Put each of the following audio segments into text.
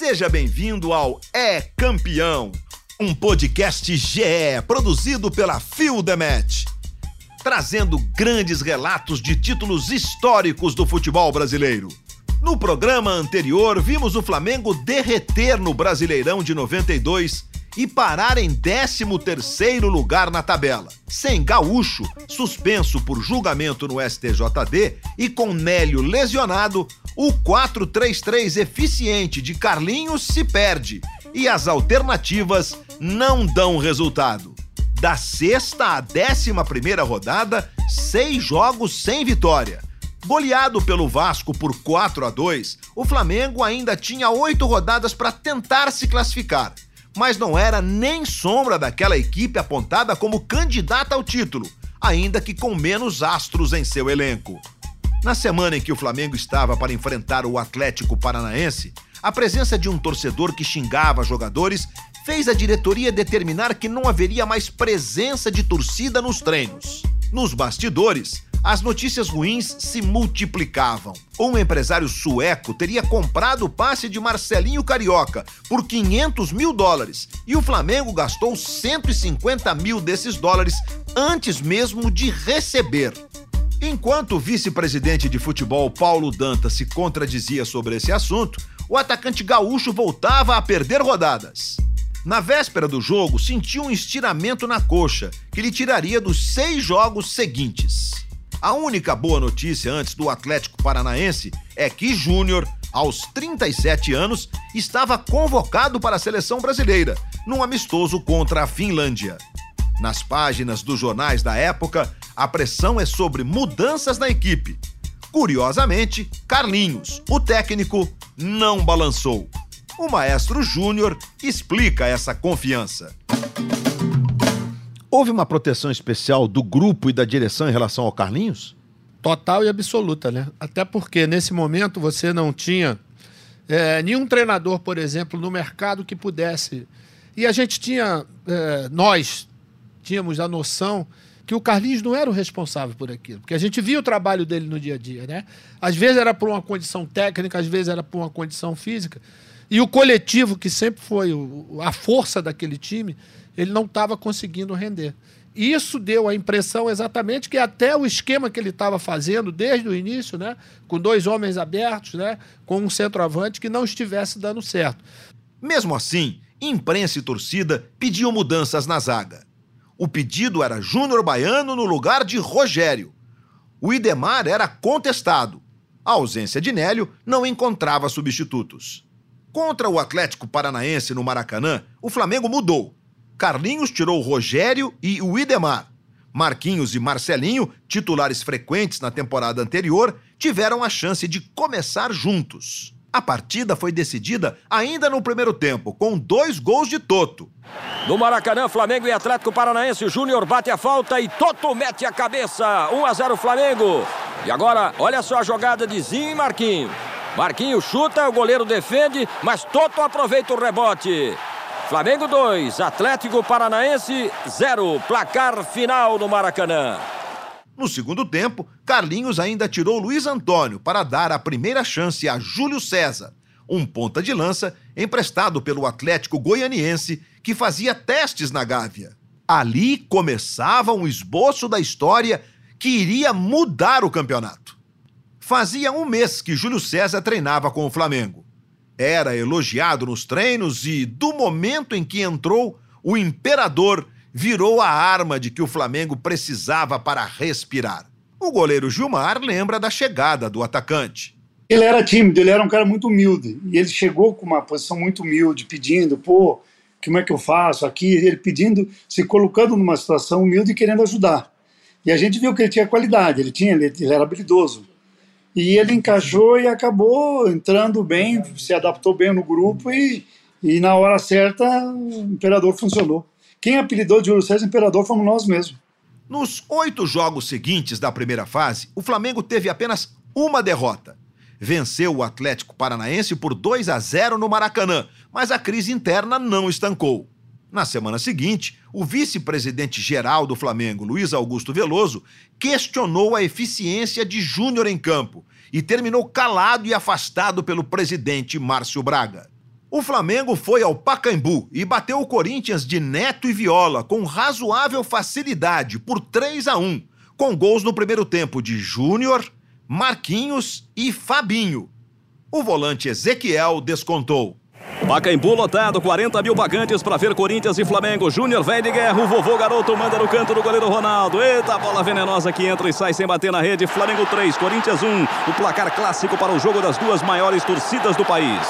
Seja bem-vindo ao É Campeão, um podcast GE produzido pela Fio Match, trazendo grandes relatos de títulos históricos do futebol brasileiro. No programa anterior, vimos o Flamengo derreter no Brasileirão de 92 e parar em 13º lugar na tabela. Sem Gaúcho, suspenso por julgamento no STJD e com Nélio lesionado, o 4-3-3 eficiente de Carlinhos se perde e as alternativas não dão resultado. Da sexta à décima primeira rodada, seis jogos sem vitória. Goleado pelo Vasco por 4 a 2, o Flamengo ainda tinha oito rodadas para tentar se classificar mas não era nem sombra daquela equipe apontada como candidata ao título, ainda que com menos astros em seu elenco. Na semana em que o Flamengo estava para enfrentar o Atlético Paranaense, a presença de um torcedor que xingava jogadores fez a diretoria determinar que não haveria mais presença de torcida nos treinos. Nos bastidores, as notícias ruins se multiplicavam. Um empresário sueco teria comprado o passe de Marcelinho Carioca por 500 mil dólares e o Flamengo gastou 150 mil desses dólares antes mesmo de receber. Enquanto o vice-presidente de futebol Paulo Dantas se contradizia sobre esse assunto, o atacante gaúcho voltava a perder rodadas. Na véspera do jogo, sentiu um estiramento na coxa, que lhe tiraria dos seis jogos seguintes. A única boa notícia antes do Atlético Paranaense é que Júnior, aos 37 anos, estava convocado para a seleção brasileira, num amistoso contra a Finlândia. Nas páginas dos jornais da época, a pressão é sobre mudanças na equipe. Curiosamente, Carlinhos, o técnico, não balançou. O maestro Júnior explica essa confiança. Houve uma proteção especial do grupo e da direção em relação ao Carlinhos? Total e absoluta, né? Até porque nesse momento você não tinha é, nenhum treinador, por exemplo, no mercado que pudesse. E a gente tinha, é, nós tínhamos a noção que o Carlinhos não era o responsável por aquilo, porque a gente via o trabalho dele no dia a dia, né? Às vezes era por uma condição técnica, às vezes era por uma condição física. E o coletivo, que sempre foi a força daquele time, ele não estava conseguindo render. Isso deu a impressão exatamente que até o esquema que ele estava fazendo desde o início, né, com dois homens abertos, né, com um centroavante que não estivesse dando certo. Mesmo assim, imprensa e torcida pediam mudanças na zaga. O pedido era Júnior Baiano no lugar de Rogério. O Idemar era contestado. A ausência de Nélio não encontrava substitutos. Contra o Atlético Paranaense no Maracanã, o Flamengo mudou Carlinhos tirou Rogério e o Idemar. Marquinhos e Marcelinho, titulares frequentes na temporada anterior, tiveram a chance de começar juntos. A partida foi decidida ainda no primeiro tempo, com dois gols de Toto. No Maracanã, Flamengo e Atlético Paranaense, Júnior bate a falta e Toto mete a cabeça. 1 a 0 Flamengo. E agora, olha só a jogada de Zinho e Marquinhos. Marquinhos chuta, o goleiro defende, mas Toto aproveita o rebote. Flamengo 2, Atlético Paranaense 0. Placar final no Maracanã. No segundo tempo, Carlinhos ainda tirou Luiz Antônio para dar a primeira chance a Júlio César, um ponta de lança emprestado pelo Atlético Goianiense que fazia testes na Gávea. Ali começava um esboço da história que iria mudar o campeonato. Fazia um mês que Júlio César treinava com o Flamengo. Era elogiado nos treinos e, do momento em que entrou, o imperador virou a arma de que o Flamengo precisava para respirar. O goleiro Gilmar lembra da chegada do atacante. Ele era tímido, ele era um cara muito humilde. E ele chegou com uma posição muito humilde, pedindo, pô, como é que eu faço aqui? Ele pedindo, se colocando numa situação humilde e querendo ajudar. E a gente viu que ele tinha qualidade, ele tinha, ele, ele era habilidoso. E ele encaixou e acabou entrando bem, se adaptou bem no grupo e, e na hora certa o Imperador funcionou. Quem apelidou de Júlio César Imperador fomos nós mesmos. Nos oito jogos seguintes da primeira fase, o Flamengo teve apenas uma derrota. Venceu o Atlético Paranaense por 2 a 0 no Maracanã, mas a crise interna não estancou. Na semana seguinte, o vice-presidente geral do Flamengo, Luiz Augusto Veloso, questionou a eficiência de Júnior em campo e terminou calado e afastado pelo presidente Márcio Braga. O Flamengo foi ao Pacaembu e bateu o Corinthians de Neto e Viola com razoável facilidade por 3 a 1, com gols no primeiro tempo de Júnior, Marquinhos e Fabinho. O volante Ezequiel descontou. Pacaembu lotado, 40 mil pagantes para ver Corinthians e Flamengo. Júnior vem de guerra, o vovô garoto manda no canto do goleiro Ronaldo. Eita, bola venenosa que entra e sai sem bater na rede. Flamengo 3, Corinthians 1. O placar clássico para o jogo das duas maiores torcidas do país.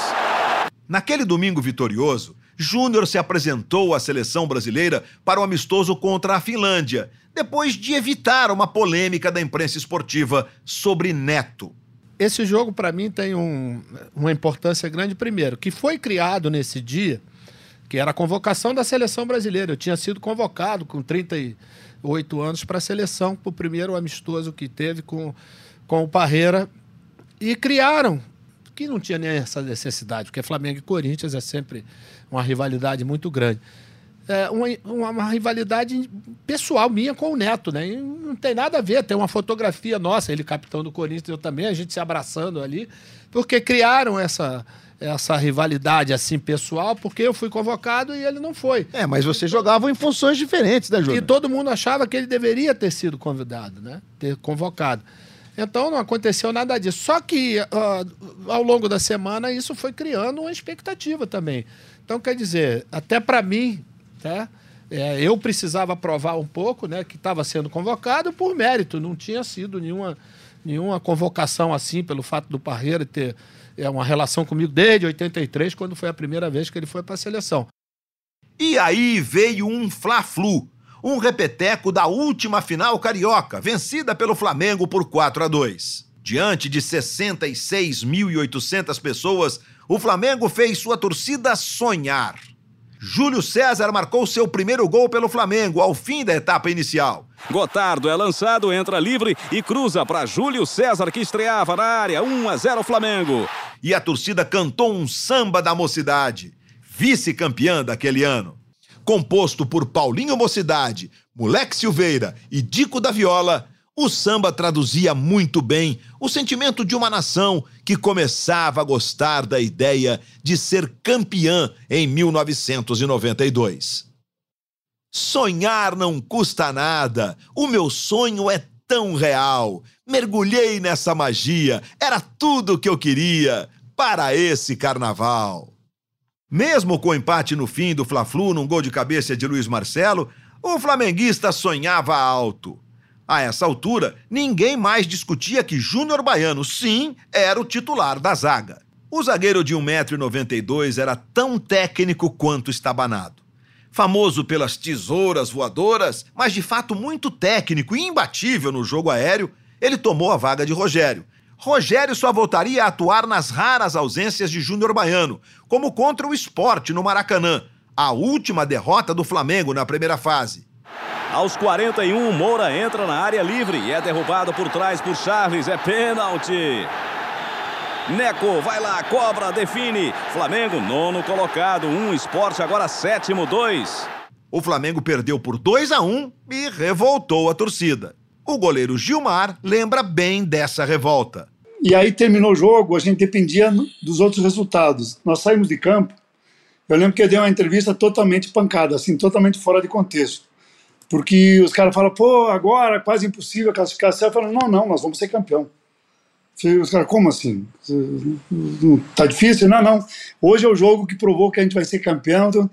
Naquele domingo vitorioso, Júnior se apresentou à seleção brasileira para o amistoso contra a Finlândia, depois de evitar uma polêmica da imprensa esportiva sobre Neto. Esse jogo, para mim, tem um, uma importância grande, primeiro, que foi criado nesse dia, que era a convocação da seleção brasileira. Eu tinha sido convocado com 38 anos para a seleção, para o primeiro amistoso que teve com, com o Parreira. E criaram que não tinha nem essa necessidade, porque Flamengo e Corinthians é sempre uma rivalidade muito grande. É uma, uma, rivalidade pessoal minha com o Neto, né? E não tem nada a ver, tem uma fotografia nossa, ele capitão do Corinthians, eu também, a gente se abraçando ali, porque criaram essa, essa rivalidade assim pessoal, porque eu fui convocado e ele não foi. É, mas vocês jogavam em funções diferentes da jogo. E todo mundo achava que ele deveria ter sido convidado, né? Ter convocado. Então não aconteceu nada disso. Só que uh, ao longo da semana isso foi criando uma expectativa também. Então quer dizer, até para mim, tá? É, eu precisava provar um pouco, né, que estava sendo convocado por mérito. Não tinha sido nenhuma nenhuma convocação assim pelo fato do Parreira ter é, uma relação comigo desde 83, quando foi a primeira vez que ele foi para a seleção. E aí veio um fla-flu um repeteco da última final carioca, vencida pelo Flamengo por 4 a 2. Diante de 66.800 pessoas, o Flamengo fez sua torcida sonhar. Júlio César marcou seu primeiro gol pelo Flamengo ao fim da etapa inicial. Gotardo é lançado, entra livre e cruza para Júlio César que estreava na área, 1 a 0 Flamengo. E a torcida cantou um samba da mocidade, vice-campeã daquele ano composto por Paulinho Mocidade, Moleque Silveira e Dico da Viola, o samba traduzia muito bem o sentimento de uma nação que começava a gostar da ideia de ser campeã em 1992. Sonhar não custa nada, o meu sonho é tão real. Mergulhei nessa magia, era tudo o que eu queria para esse carnaval. Mesmo com o empate no fim do Fla-Flu num gol de cabeça de Luiz Marcelo, o flamenguista sonhava alto. A essa altura, ninguém mais discutia que Júnior Baiano, sim, era o titular da zaga. O zagueiro de 1,92m era tão técnico quanto estabanado. Famoso pelas tesouras voadoras, mas de fato muito técnico e imbatível no jogo aéreo, ele tomou a vaga de Rogério, Rogério só voltaria a atuar nas raras ausências de Júnior Baiano, como contra o esporte no Maracanã, a última derrota do Flamengo na primeira fase. Aos 41, Moura entra na área livre e é derrubado por trás por Charles. É pênalti. Neco vai lá, cobra, define. Flamengo, nono colocado, um esporte, agora sétimo, dois. O Flamengo perdeu por 2 a 1 um e revoltou a torcida. O goleiro Gilmar lembra bem dessa revolta. E aí terminou o jogo, a gente dependia dos outros resultados. Nós saímos de campo, eu lembro que eu dei uma entrevista totalmente pancada, assim, totalmente fora de contexto. Porque os caras falam, pô, agora é quase impossível classificar. Eu falo, não, não, nós vamos ser campeão. Os caras, como assim? Tá difícil? Não, não. Hoje é o jogo que provou que a gente vai ser campeão. Então,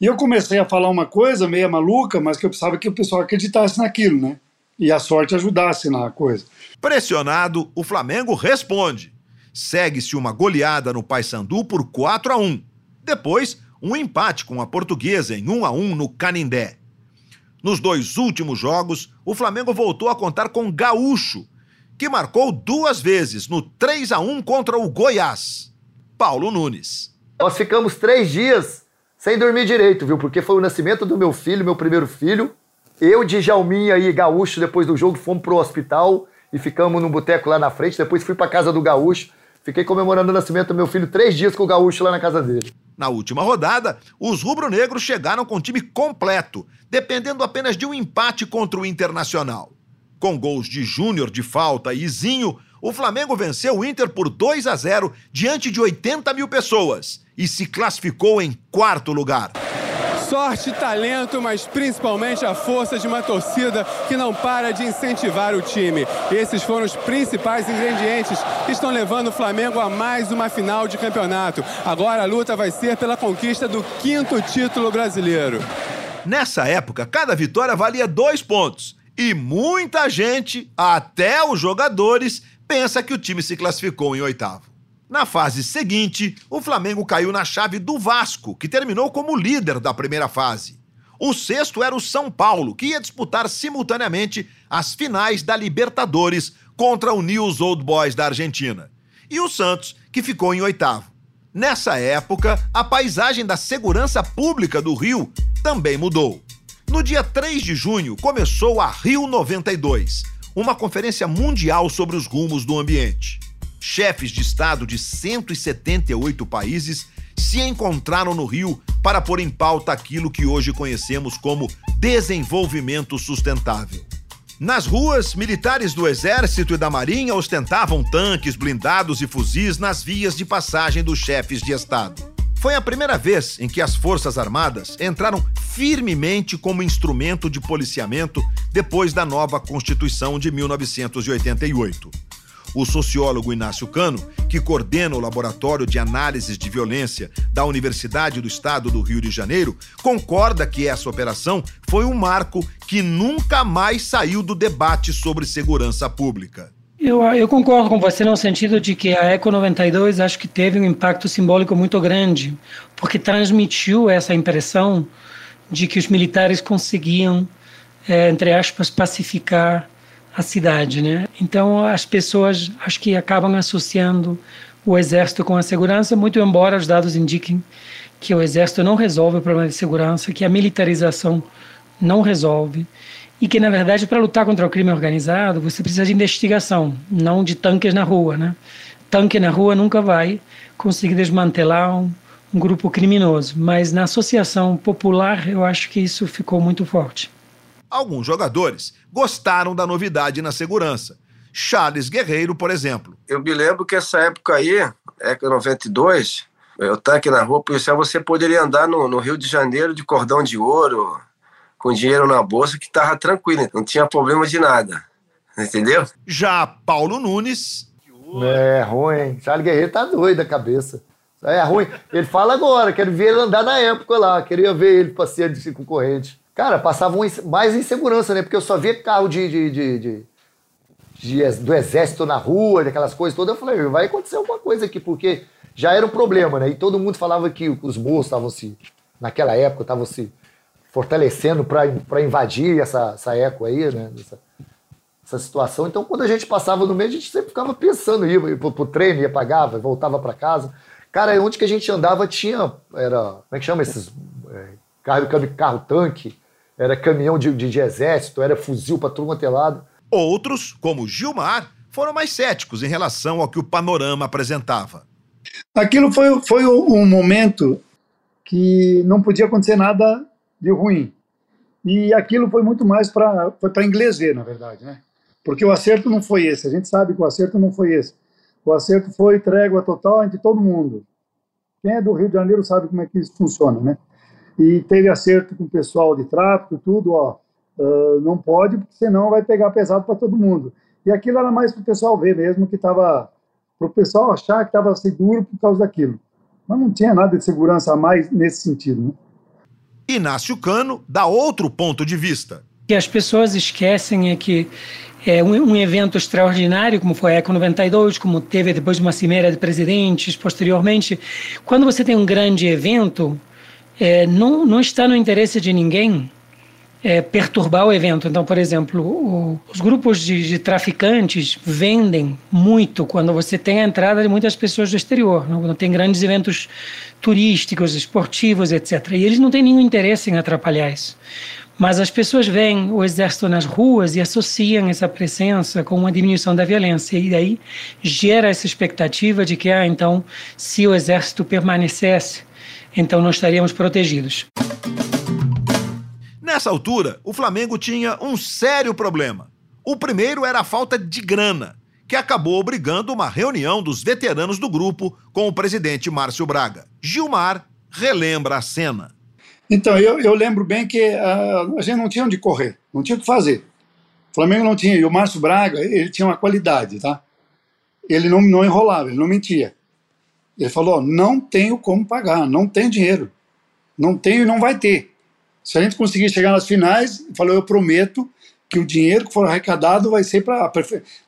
e eu comecei a falar uma coisa meio maluca, mas que eu precisava que o pessoal acreditasse naquilo, né? e a sorte ajudasse na coisa. Pressionado, o Flamengo responde. Segue-se uma goleada no Paysandu por 4 a 1. Depois, um empate com a Portuguesa em 1 a 1 no Canindé. Nos dois últimos jogos, o Flamengo voltou a contar com Gaúcho, que marcou duas vezes no 3 a 1 contra o Goiás. Paulo Nunes. Nós ficamos três dias sem dormir direito, viu? Porque foi o nascimento do meu filho, meu primeiro filho. Eu, Djalminha e Gaúcho, depois do jogo, fomos pro hospital e ficamos num boteco lá na frente. Depois fui pra casa do Gaúcho. Fiquei comemorando o nascimento do meu filho três dias com o Gaúcho lá na casa dele. Na última rodada, os rubro-negros chegaram com o time completo, dependendo apenas de um empate contra o Internacional. Com gols de Júnior de falta e Zinho, o Flamengo venceu o Inter por 2 a 0 diante de 80 mil pessoas e se classificou em quarto lugar. Sorte, talento, mas principalmente a força de uma torcida que não para de incentivar o time. Esses foram os principais ingredientes que estão levando o Flamengo a mais uma final de campeonato. Agora a luta vai ser pela conquista do quinto título brasileiro. Nessa época, cada vitória valia dois pontos. E muita gente, até os jogadores, pensa que o time se classificou em oitavo. Na fase seguinte, o Flamengo caiu na chave do Vasco, que terminou como líder da primeira fase. O sexto era o São Paulo, que ia disputar simultaneamente as finais da Libertadores contra o News Old Boys da Argentina. E o Santos, que ficou em oitavo. Nessa época, a paisagem da segurança pública do Rio também mudou. No dia 3 de junho, começou a Rio 92, uma conferência mundial sobre os rumos do ambiente. Chefes de Estado de 178 países se encontraram no Rio para pôr em pauta aquilo que hoje conhecemos como desenvolvimento sustentável. Nas ruas, militares do Exército e da Marinha ostentavam tanques, blindados e fuzis nas vias de passagem dos chefes de Estado. Foi a primeira vez em que as Forças Armadas entraram firmemente como instrumento de policiamento depois da nova Constituição de 1988. O sociólogo Inácio Cano, que coordena o Laboratório de Análises de Violência da Universidade do Estado do Rio de Janeiro, concorda que essa operação foi um marco que nunca mais saiu do debate sobre segurança pública. Eu, eu, concordo com você no sentido de que a Eco 92 acho que teve um impacto simbólico muito grande, porque transmitiu essa impressão de que os militares conseguiam, é, entre aspas, pacificar a cidade, né? Então as pessoas acho que acabam associando o exército com a segurança, muito embora os dados indiquem que o exército não resolve o problema de segurança, que a militarização não resolve e que na verdade para lutar contra o crime organizado você precisa de investigação, não de tanques na rua, né? Tanque na rua nunca vai conseguir desmantelar um, um grupo criminoso, mas na associação popular eu acho que isso ficou muito forte. Alguns jogadores gostaram da novidade na segurança. Charles Guerreiro, por exemplo. Eu me lembro que essa época aí, época 92, eu estava aqui na rua policial, você poderia andar no, no, Rio de Janeiro de cordão de ouro, com dinheiro na bolsa, que estava tranquilo, não tinha problema de nada. Entendeu? Já Paulo Nunes. É ruim, hein? Charles Guerreiro tá doido da cabeça. É ruim. Ele fala agora, quero ver ele andar na época lá, queria ver ele passeando de concorrente. Cara, passava mais insegurança, né? Porque eu só via carro de, de, de, de, do exército na rua, daquelas coisas todas. Eu falei, vai acontecer alguma coisa aqui, porque já era um problema, né? E todo mundo falava que os morros estavam se, naquela época, estavam se fortalecendo para invadir essa, essa eco aí, né? Essa, essa situação. Então, quando a gente passava no meio, a gente sempre ficava pensando, ia, ia pro, pro treino, ia pagava, voltava para casa. Cara, onde que a gente andava tinha, era, como é que chama esses, é, carro, carro tanque, era caminhão de, de, de exército, era fuzil para tudo quanto é lado. Outros, como Gilmar, foram mais céticos em relação ao que o panorama apresentava. Aquilo foi, foi um momento que não podia acontecer nada de ruim. E aquilo foi muito mais para inglês ver, na verdade, né? Porque o acerto não foi esse. A gente sabe que o acerto não foi esse. O acerto foi trégua total entre todo mundo. Quem é do Rio de Janeiro sabe como é que isso funciona, né? E teve acerto com o pessoal de tráfico, tudo, ó, uh, não pode, porque senão vai pegar pesado para todo mundo. E aquilo era mais para o pessoal ver mesmo que estava, para o pessoal achar que estava seguro por causa daquilo. Mas não tinha nada de segurança a mais nesse sentido. Né? Inácio Cano dá outro ponto de vista. O que as pessoas esquecem é que é um, um, evento extraordinário, como foi a Eco 92, como teve depois uma cimeira de presidentes posteriormente. Quando você tem um grande evento, é, não, não está no interesse de ninguém é, perturbar o evento. Então, por exemplo, o, os grupos de, de, traficantes vendem muito quando você tem a entrada de muitas pessoas do exterior, quando tem grandes eventos turísticos, esportivos, etc. E eles não têm nenhum interesse em atrapalhar isso. Mas as pessoas veem o exército nas ruas e associam essa presença com uma diminuição da violência. E daí gera essa expectativa de que, ah, então, se o exército permanecesse então não estaríamos protegidos. Nessa altura, o Flamengo tinha um sério problema. O primeiro era a falta de grana, que acabou obrigando uma reunião dos veteranos do grupo com o presidente Márcio Braga. Gilmar relembra a cena. Então, eu, eu lembro bem que uh, a gente não tinha onde correr, não tinha o que fazer. O Flamengo não tinha, e o Márcio Braga, ele tinha uma qualidade, tá? Ele não, não enrolava, ele não mentia. Ele falou: não tenho como pagar, não tem dinheiro. Não tenho e não vai ter. Se a gente conseguir chegar nas finais, ele falou: eu prometo que o dinheiro que for arrecadado vai ser para.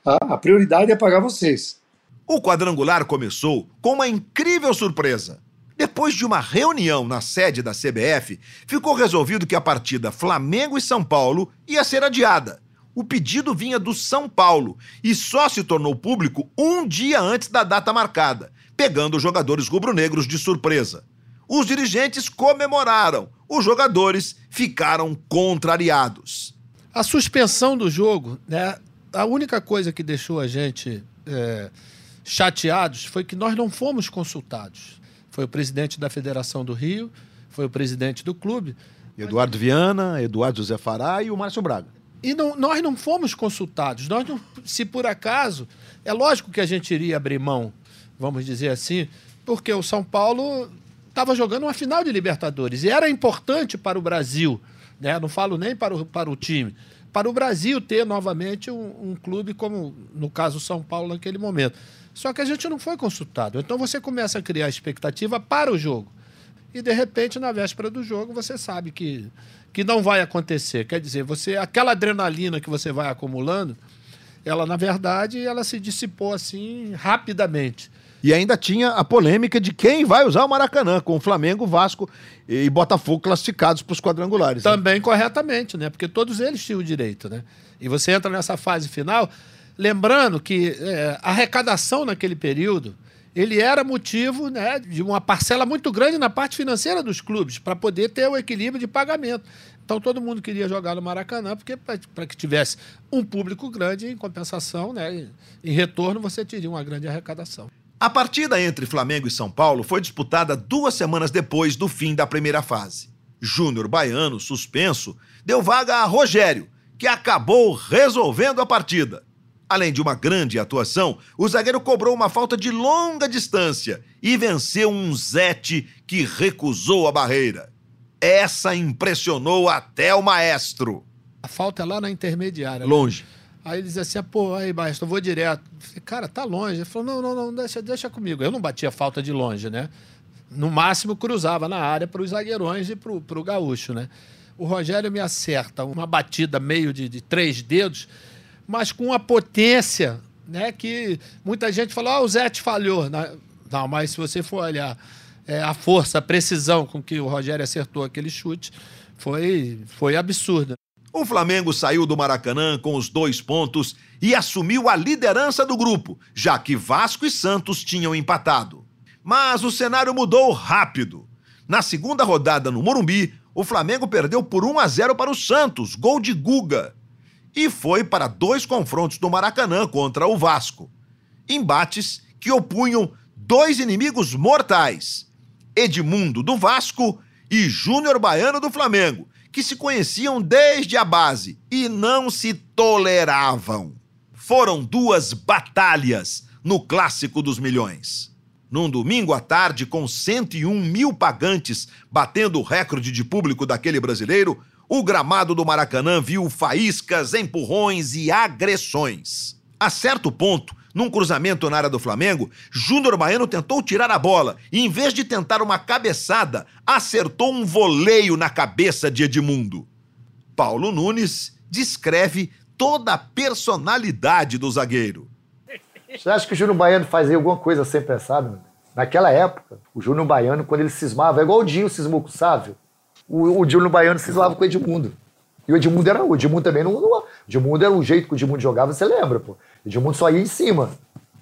A prioridade é pagar vocês. O quadrangular começou com uma incrível surpresa. Depois de uma reunião na sede da CBF, ficou resolvido que a partida Flamengo e São Paulo ia ser adiada. O pedido vinha do São Paulo e só se tornou público um dia antes da data marcada, pegando os jogadores rubro-negros de surpresa. Os dirigentes comemoraram, os jogadores ficaram contrariados. A suspensão do jogo, né? A única coisa que deixou a gente é, chateados foi que nós não fomos consultados. Foi o presidente da Federação do Rio, foi o presidente do clube. Eduardo Viana, Eduardo José Fará e o Márcio Braga. E não, nós não fomos consultados. Nós não, se por acaso, é lógico que a gente iria abrir mão, vamos dizer assim, porque o São Paulo estava jogando uma final de Libertadores e era importante para o Brasil, né? não falo nem para o, para o time, para o Brasil ter novamente um, um clube como, no caso, o São Paulo naquele momento. Só que a gente não foi consultado. Então você começa a criar expectativa para o jogo. E de repente, na véspera do jogo, você sabe que, que não vai acontecer. Quer dizer, você aquela adrenalina que você vai acumulando, ela na verdade, ela se dissipou assim rapidamente. E ainda tinha a polêmica de quem vai usar o Maracanã, com o Flamengo, Vasco e Botafogo classificados para os quadrangulares. Né? Também né? corretamente, né? Porque todos eles tinham o direito, né? E você entra nessa fase final, lembrando que é, a arrecadação naquele período ele era motivo né, de uma parcela muito grande na parte financeira dos clubes, para poder ter o equilíbrio de pagamento. Então todo mundo queria jogar no Maracanã, porque para que tivesse um público grande, em compensação, né, em retorno, você teria uma grande arrecadação. A partida entre Flamengo e São Paulo foi disputada duas semanas depois do fim da primeira fase. Júnior Baiano, suspenso, deu vaga a Rogério, que acabou resolvendo a partida. Além de uma grande atuação, o zagueiro cobrou uma falta de longa distância e venceu um Zete que recusou a barreira. Essa impressionou até o maestro. A falta é lá na intermediária. Né? Longe. Aí ele dizia assim, pô, aí, maestro, eu vou direto. falei, cara, tá longe. Ele falou, não, não, não, deixa, deixa comigo. Eu não batia falta de longe, né? No máximo, cruzava na área para os zagueirões e para o gaúcho, né? O Rogério me acerta uma batida meio de, de três dedos, mas com uma potência, né? Que muita gente falou, ah, o Zé te falhou. Não, mas se você for olhar é, a força, a precisão com que o Rogério acertou aquele chute, foi, foi absurda. O Flamengo saiu do Maracanã com os dois pontos e assumiu a liderança do grupo, já que Vasco e Santos tinham empatado. Mas o cenário mudou rápido. Na segunda rodada no Morumbi, o Flamengo perdeu por 1 a 0 para o Santos, gol de Guga. E foi para dois confrontos do Maracanã contra o Vasco. Embates que opunham dois inimigos mortais: Edmundo do Vasco e Júnior Baiano do Flamengo, que se conheciam desde a base e não se toleravam. Foram duas batalhas no Clássico dos Milhões. Num domingo à tarde, com 101 mil pagantes batendo o recorde de público daquele brasileiro, o gramado do Maracanã viu faíscas, empurrões e agressões. A certo ponto, num cruzamento na área do Flamengo, Júnior Baiano tentou tirar a bola e, em vez de tentar uma cabeçada, acertou um voleio na cabeça de Edmundo. Paulo Nunes descreve toda a personalidade do zagueiro. Você acha que o Júnior Baiano fazia alguma coisa sem pensar? Meu? Naquela época, o Júnior Baiano, quando ele cismava, é igual o Dinho cismou com o Sávio, o, o Júnior Baiano cismava com o Edmundo. E o Edmundo era. O Edmundo também não. não o Edmundo era o jeito que o Edmundo jogava, você lembra, pô. Edmundo só ia em cima.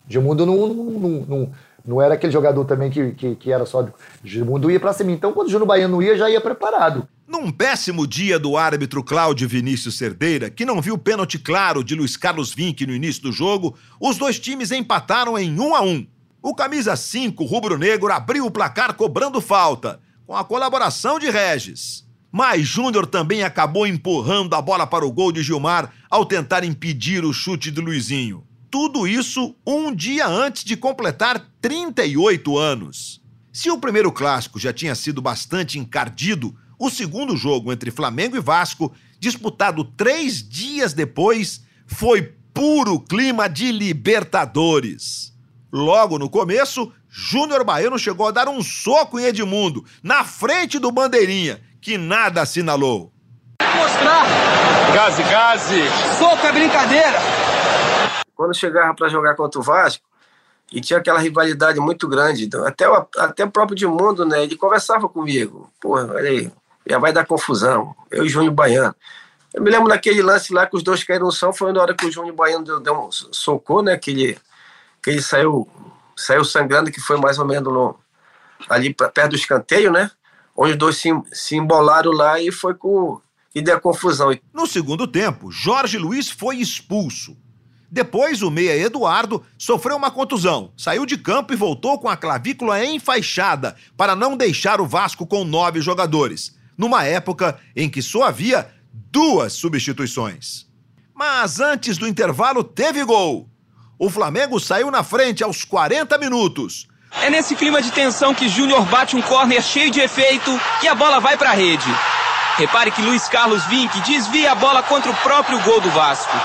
Edmundo não, não, não, não, era aquele jogador também que, que, que era só. Edmundo ia pra cima. Então, quando o Júnior Baiano ia, já ia preparado. Num péssimo dia do árbitro Cláudio Vinícius Cerdeira, que não viu o pênalti claro de Luiz Carlos Vinck no início do jogo, os dois times empataram em 1 a 1. O camisa 5 rubro-negro abriu o placar cobrando falta, com a colaboração de Regis. Mas Júnior também acabou empurrando a bola para o gol de Gilmar ao tentar impedir o chute do Luizinho. tudo isso um dia antes de completar 38 anos. Se o primeiro clássico já tinha sido bastante encardido, o segundo jogo entre Flamengo e Vasco, disputado três dias depois, foi puro clima de Libertadores. Logo no começo, Júnior Baiano chegou a dar um soco em Edmundo, na frente do Bandeirinha, que nada assinalou. Mostrar! Gaze, gaze! Soco é brincadeira! Quando chegava para jogar contra o Vasco, e tinha aquela rivalidade muito grande, então, até o, até o próprio Edmundo, né, ele conversava comigo, porra, olha aí, já vai dar confusão, eu e Júnior Baiano. Eu me lembro daquele lance lá que os dois caíram no chão, foi na hora que o Júnior Baiano deu, deu um socou, né, que ele, que ele saiu saiu sangrando, que foi mais ou menos no, ali pra, perto do escanteio, né? Onde os dois se, se embolaram lá e foi com. e deu confusão. No segundo tempo, Jorge Luiz foi expulso. Depois, o meia Eduardo sofreu uma contusão, saiu de campo e voltou com a clavícula enfaixada para não deixar o Vasco com nove jogadores, numa época em que só havia duas substituições. Mas antes do intervalo, teve gol. O Flamengo saiu na frente aos 40 minutos. É nesse clima de tensão que Júnior bate um córner cheio de efeito e a bola vai para a rede. Repare que Luiz Carlos Vinck desvia a bola contra o próprio gol do Vasco.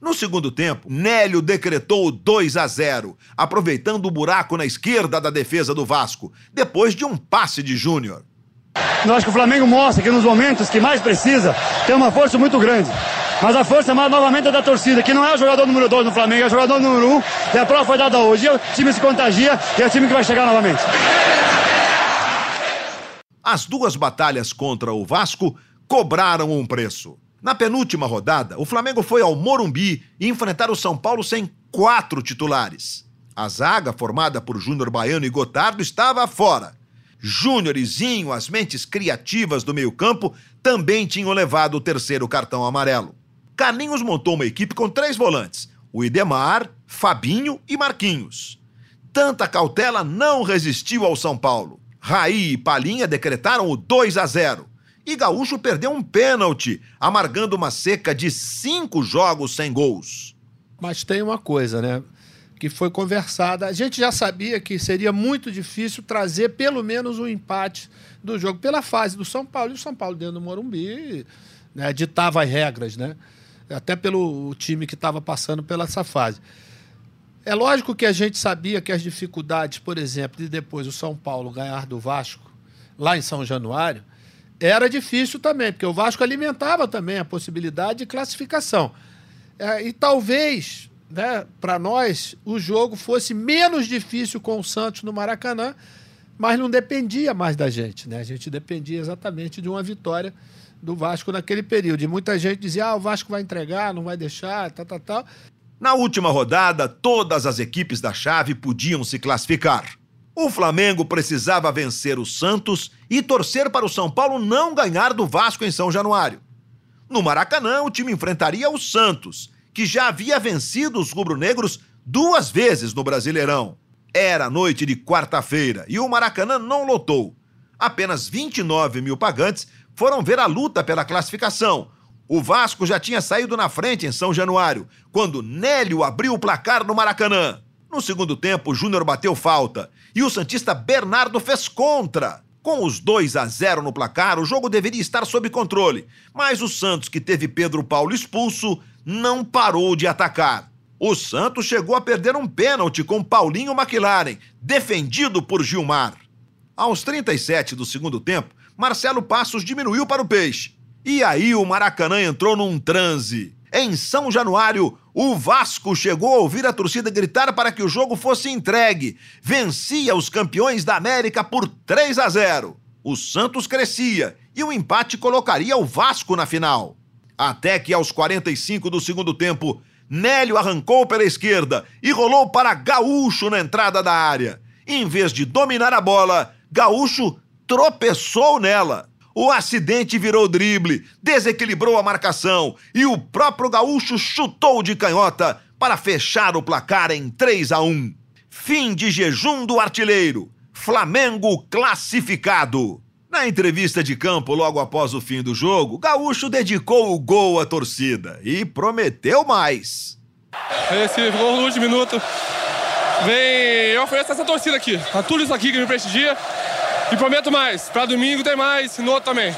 No segundo tempo, Nélio decretou 2 a 0, aproveitando o buraco na esquerda da defesa do Vasco, depois de um passe de Júnior. Eu acho que o Flamengo mostra que nos momentos que mais precisa, tem uma força muito grande. Mas a força mais novamente é da torcida, que não é o jogador número 2 no Flamengo, é o jogador número 1. Um, e a prova foi dada hoje. E o time se contagia e é o time que vai chegar novamente. As duas batalhas contra o Vasco cobraram um preço. Na penúltima rodada, o Flamengo foi ao Morumbi enfrentar o São Paulo sem quatro titulares. A zaga, formada por Júnior Baiano e Gotardo, estava fora. Júnior e Zinho, as mentes criativas do meio-campo, também tinham levado o terceiro cartão amarelo. Carlinhos montou uma equipe com três volantes: o Idemar, Fabinho e Marquinhos. Tanta cautela não resistiu ao São Paulo. Raí e Palinha decretaram o 2 a 0. E Gaúcho perdeu um pênalti, amargando uma seca de cinco jogos sem gols. Mas tem uma coisa, né? Que foi conversada. A gente já sabia que seria muito difícil trazer pelo menos um empate do jogo pela fase do São Paulo. E o São Paulo dentro do Morumbi né, ditava as regras, né? Até pelo time que estava passando pela essa fase. É lógico que a gente sabia que as dificuldades, por exemplo, de depois o São Paulo ganhar do Vasco, lá em São Januário, era difícil também, porque o Vasco alimentava também a possibilidade de classificação. É, e talvez, né, para nós, o jogo fosse menos difícil com o Santos no Maracanã, mas não dependia mais da gente. Né? A gente dependia exatamente de uma vitória do Vasco naquele período. E muita gente dizia: ah, o Vasco vai entregar, não vai deixar, tal, tal, tal. Na última rodada, todas as equipes da chave podiam se classificar. O Flamengo precisava vencer o Santos e torcer para o São Paulo não ganhar do Vasco em São Januário. No Maracanã, o time enfrentaria o Santos, que já havia vencido os rubro-negros duas vezes no Brasileirão. Era noite de quarta-feira e o Maracanã não lotou. Apenas 29 mil pagantes foram ver a luta pela classificação. O Vasco já tinha saído na frente em São Januário, quando Nélio abriu o placar no Maracanã. No segundo tempo, Júnior bateu falta e o Santista Bernardo fez contra. Com os 2 a 0 no placar, o jogo deveria estar sob controle, mas o Santos, que teve Pedro Paulo expulso, não parou de atacar. O Santos chegou a perder um pênalti com Paulinho McLaren, defendido por Gilmar. Aos 37 do segundo tempo, Marcelo Passos diminuiu para o Peixe. E aí o Maracanã entrou num transe. Em São Januário, o Vasco chegou a ouvir a torcida gritar para que o jogo fosse entregue. Vencia os campeões da América por 3 a 0. O Santos crescia e o empate colocaria o Vasco na final. Até que aos 45 do segundo tempo, Nélio arrancou pela esquerda e rolou para Gaúcho na entrada da área. Em vez de dominar a bola, Gaúcho tropeçou nela. O acidente virou drible, desequilibrou a marcação e o próprio Gaúcho chutou de canhota para fechar o placar em 3 a 1. Fim de jejum do artilheiro. Flamengo classificado. Na entrevista de campo logo após o fim do jogo, Gaúcho dedicou o gol à torcida e prometeu mais. Esse gol no último minuto vem. Eu ofereço essa torcida aqui. Tá tudo isso aqui que me prestigia. E prometo mais. Para domingo tem mais, no outro também.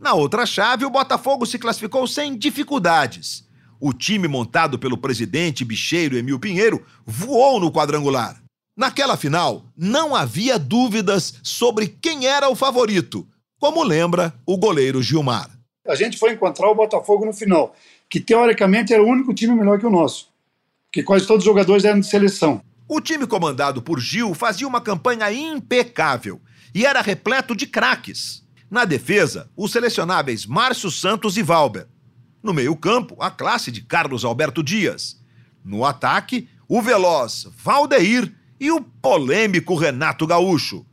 Na outra chave, o Botafogo se classificou sem dificuldades. O time montado pelo presidente bicheiro Emil Pinheiro voou no quadrangular. Naquela final, não havia dúvidas sobre quem era o favorito, como lembra o goleiro Gilmar. A gente foi encontrar o Botafogo no final, que teoricamente era o único time melhor que o nosso, que quase todos os jogadores eram de seleção. O time comandado por Gil fazia uma campanha impecável e era repleto de craques. Na defesa, os selecionáveis Márcio Santos e Valber. No meio-campo, a classe de Carlos Alberto Dias. No ataque, o veloz Valdeir e o polêmico Renato Gaúcho.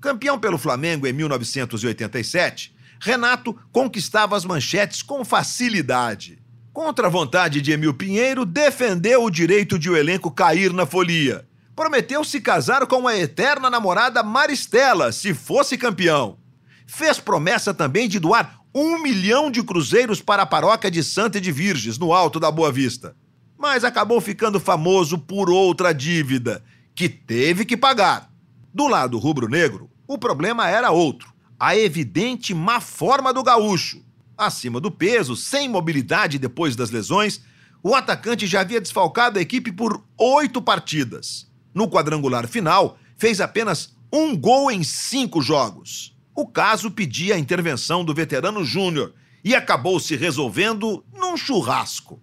Campeão pelo Flamengo em 1987, Renato conquistava as manchetes com facilidade. Contra a vontade de Emil Pinheiro, defendeu o direito de o elenco cair na folia. Prometeu se casar com a eterna namorada Maristela, se fosse campeão. Fez promessa também de doar um milhão de cruzeiros para a paróquia de Santa de Virges, no alto da Boa Vista. Mas acabou ficando famoso por outra dívida, que teve que pagar. Do lado rubro-negro, o problema era outro: a evidente má forma do gaúcho. Acima do peso, sem mobilidade depois das lesões, o atacante já havia desfalcado a equipe por oito partidas. No quadrangular final, fez apenas um gol em cinco jogos. O caso pedia a intervenção do veterano Júnior e acabou se resolvendo num churrasco.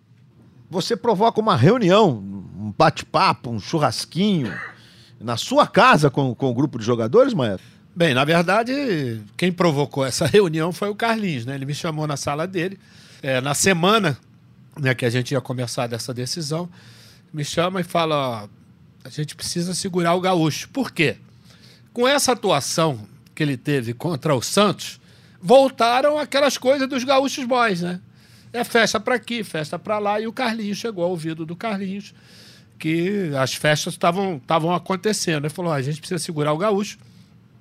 Você provoca uma reunião, um bate-papo, um churrasquinho, na sua casa com, com o grupo de jogadores, Maestro? Bem, na verdade, quem provocou essa reunião foi o Carlinhos, né? Ele me chamou na sala dele, é, na semana né, que a gente ia começar dessa decisão, me chama e fala: ó, a gente precisa segurar o gaúcho. Por quê? Com essa atuação que ele teve contra o Santos, voltaram aquelas coisas dos gaúchos boys, né? É festa para aqui, festa para lá, e o Carlinhos chegou ao ouvido do Carlinhos que as festas estavam acontecendo. Ele falou: a gente precisa segurar o gaúcho,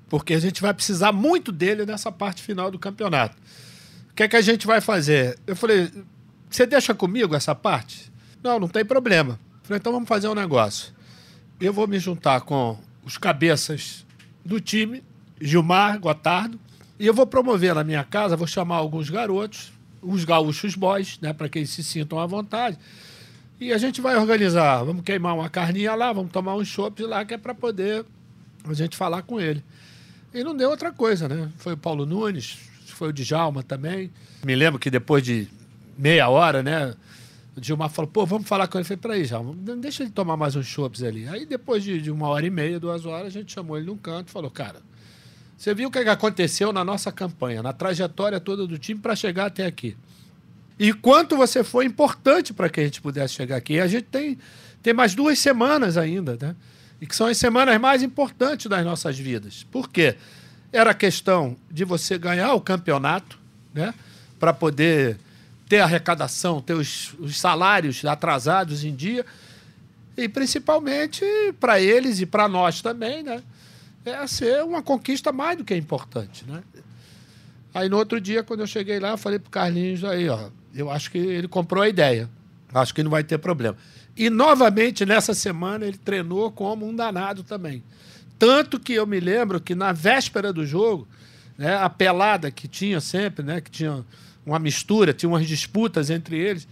porque a gente vai precisar muito dele nessa parte final do campeonato. O que é que a gente vai fazer? Eu falei: você deixa comigo essa parte? Não, não tem problema. Eu falei: então vamos fazer um negócio. Eu vou me juntar com os cabeças do time, Gilmar, Gotardo, e eu vou promover na minha casa, vou chamar alguns garotos, os gaúchos boys, né, para que eles se sintam à vontade. E a gente vai organizar, vamos queimar uma carninha lá, vamos tomar uns chopps lá, que é para poder a gente falar com ele. E não deu outra coisa, né? Foi o Paulo Nunes, foi o Djalma também. Me lembro que depois de meia hora, né? O Gilmar falou, pô, vamos falar com ele. Eu falei, peraí, Djalma, deixa ele tomar mais uns chopps ali. Aí depois de, de, uma hora e meia, duas horas, a gente chamou ele num canto e falou, cara, você viu o que aconteceu na nossa campanha, na trajetória toda do time para chegar até aqui. E quanto você foi importante para que a gente pudesse chegar aqui. E a gente tem, tem mais duas semanas ainda, né? E que são as semanas mais importantes das nossas vidas. Por quê? Era questão de você ganhar o campeonato, né? Para poder ter arrecadação, ter os, os salários atrasados em dia. E principalmente para eles e para nós também, né? É ser uma conquista mais do que importante, né? Aí no outro dia, quando eu cheguei lá, eu falei pro Carlinhos aí, ó, eu acho que ele comprou a ideia. Acho que não vai ter problema. E novamente, nessa semana, ele treinou como um danado também. Tanto que eu me lembro que na véspera do jogo, né, a pelada que tinha sempre, né, que tinha uma mistura, tinha umas disputas entre eles.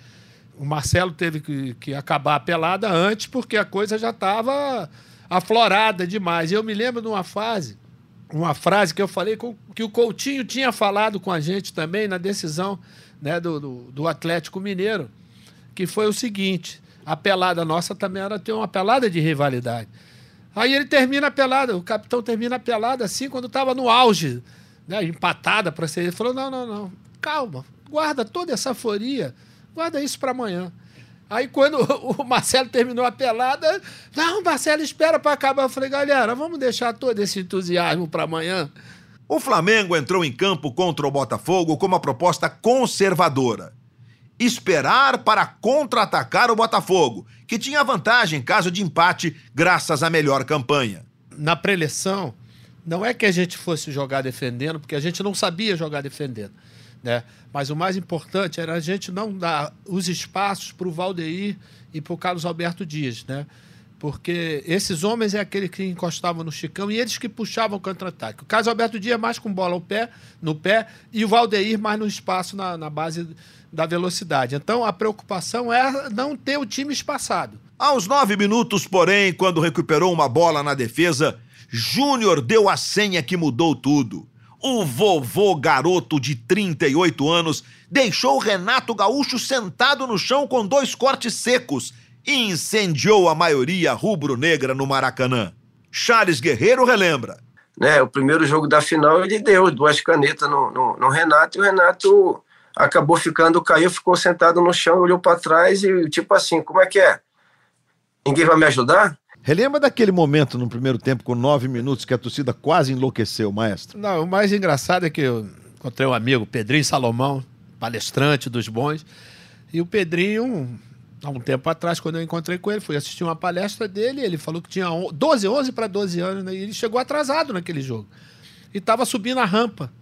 O Marcelo teve que, que acabar a pelada antes, porque a coisa já estava aflorada demais. E eu me lembro de uma fase, uma frase que eu falei com, que o Coutinho tinha falado com a gente também na decisão né, do, do, do, Atlético Mineiro, que foi o seguinte: a pelada nossa também era ter uma pelada de rivalidade. Aí ele termina a pelada, o capitão termina a pelada assim, quando estava no auge, né, empatada para ser. Ele falou: não, não, não, calma, guarda toda essa foria, guarda isso para amanhã. Aí quando o Marcelo terminou a pelada, não, Marcelo espera para acabar. Eu falei, galera, vamos deixar todo esse entusiasmo para amanhã. O Flamengo entrou em campo contra o Botafogo com uma proposta conservadora. Esperar para contra-atacar o Botafogo, que tinha vantagem em caso de empate, graças à melhor campanha. Na preleção, não é que a gente fosse jogar defendendo, porque a gente não sabia jogar defendendo. Né? Mas o mais importante era a gente não dar os espaços para o Valdeir e para o Carlos Alberto Dias, né? Porque esses homens é aquele que encostavam no Chicão e eles que puxavam o contra-ataque. O Carlos Alberto Dias mais com bola ao pé, no pé e o Valdeir mais no espaço na, na base da velocidade. Então a preocupação é não ter o time espaçado. Aos nove minutos, porém, quando recuperou uma bola na defesa, Júnior deu a senha que mudou tudo. O vovô garoto de 38 anos deixou Renato Gaúcho sentado no chão com dois cortes secos e incendiou a maioria rubro-negra no Maracanã. Charles Guerreiro relembra. Né, o primeiro jogo da final ele deu duas canetas no, no, no Renato e o Renato acabou ficando, caiu, ficou sentado no chão, olhou para trás e tipo assim, como é que é? Ninguém vai me ajudar? Relembra daquele momento no primeiro tempo, com nove minutos, que a torcida quase enlouqueceu, maestro? Não, o mais engraçado é que eu encontrei um amigo, Pedrinho Salomão, palestrante dos bons, e o Pedrinho, há um tempo atrás, quando eu encontrei com ele, fui assistir uma palestra dele, ele falou que tinha 12, 11 para 12 anos, né, e ele chegou atrasado naquele jogo. E estava subindo a rampa,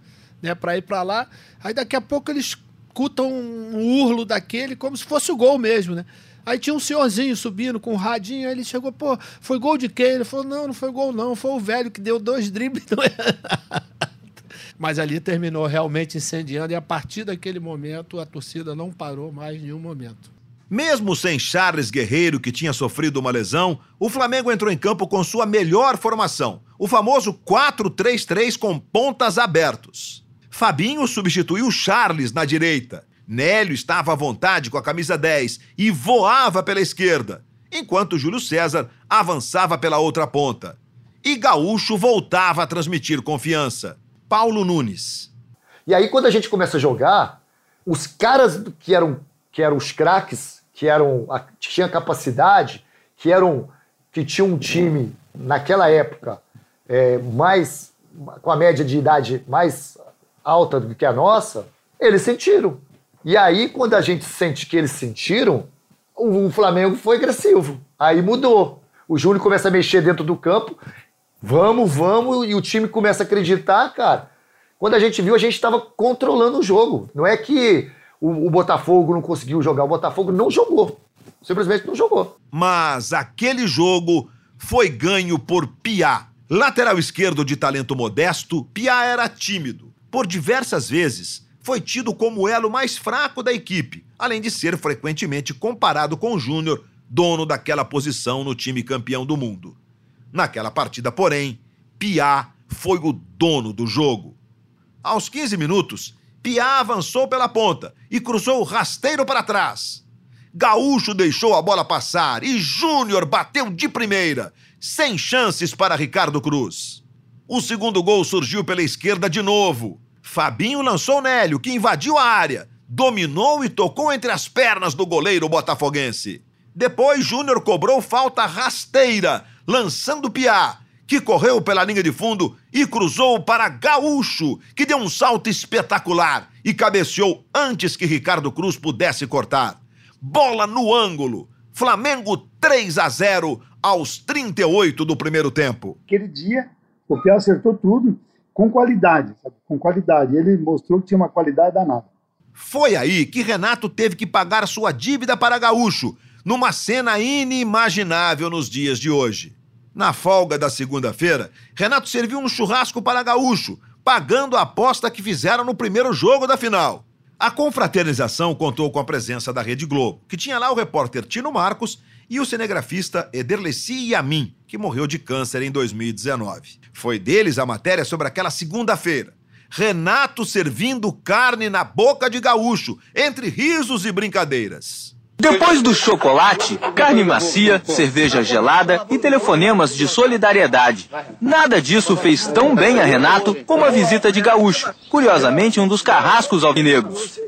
né, para ir para lá. Aí daqui a pouco eles escutam um urlo daquele, como se fosse o gol mesmo, né? Aí tinha um senhorzinho subindo com um radinho, aí ele chegou, pô, foi gol de quem? Ele falou, não, não foi gol não, foi o velho que deu dois dribles. Mas ali terminou realmente incendiando e a partir daquele momento a torcida não parou mais em nenhum momento. Mesmo sem Charles Guerreiro, que tinha sofrido uma lesão, o Flamengo entrou em campo com sua melhor formação, o famoso 4-3-3 com pontas abertos. Fabinho substituiu Charles na direita. Nélio estava à vontade com a camisa 10 e voava pela esquerda, enquanto Júlio César avançava pela outra ponta. E Gaúcho voltava a transmitir confiança. Paulo Nunes. E aí, quando a gente começa a jogar, os caras que eram, que eram os craques, que eram que tinham capacidade, que eram que tinham um time naquela época é, mais com a média de idade mais alta do que a nossa, eles sentiram. E aí, quando a gente sente que eles sentiram, o Flamengo foi agressivo. Aí mudou. O Júnior começa a mexer dentro do campo. Vamos, vamos, e o time começa a acreditar, cara. Quando a gente viu, a gente estava controlando o jogo. Não é que o, o, Botafogo não conseguiu jogar, o Botafogo não jogou. Simplesmente não jogou. Mas aquele jogo foi ganho por Piá. Lateral esquerdo de talento modesto, Piá era tímido. Por diversas vezes, foi tido como o elo mais fraco da equipe, além de ser frequentemente comparado com o Júnior, dono daquela posição no time campeão do mundo. Naquela partida, porém, Piá foi o dono do jogo. Aos 15 minutos, Piá avançou pela ponta e cruzou rasteiro para trás. Gaúcho deixou a bola passar e Júnior bateu de primeira, sem chances para Ricardo Cruz. O segundo gol surgiu pela esquerda de novo. Fabinho lançou Nélio, que invadiu a área, dominou e tocou entre as pernas do goleiro botafoguense. Depois, Júnior cobrou falta rasteira, lançando Piá, que correu pela linha de fundo e cruzou para Gaúcho, que deu um salto espetacular e cabeceou antes que Ricardo Cruz pudesse cortar. Bola no ângulo. Flamengo 3 a 0 aos 38 do primeiro tempo. Aquele dia, o Piá acertou tudo com qualidade, sabe? com qualidade. Ele mostrou que tinha uma qualidade danada. Foi aí que Renato teve que pagar sua dívida para Gaúcho, numa cena inimaginável nos dias de hoje. Na folga da segunda-feira, Renato serviu um churrasco para Gaúcho, pagando a aposta que fizeram no primeiro jogo da final. A confraternização contou com a presença da Rede Globo, que tinha lá o repórter Tino Marcos e o cinegrafista Ederleci Yamin, que morreu de câncer em 2019. Foi deles a matéria sobre aquela segunda-feira. Renato servindo carne na boca de gaúcho, entre risos e brincadeiras. Depois do chocolate, carne macia, cerveja gelada e telefonemas de solidariedade. Nada disso fez tão bem a Renato como a visita de Gaúcho, curiosamente um dos carrascos alvinegros.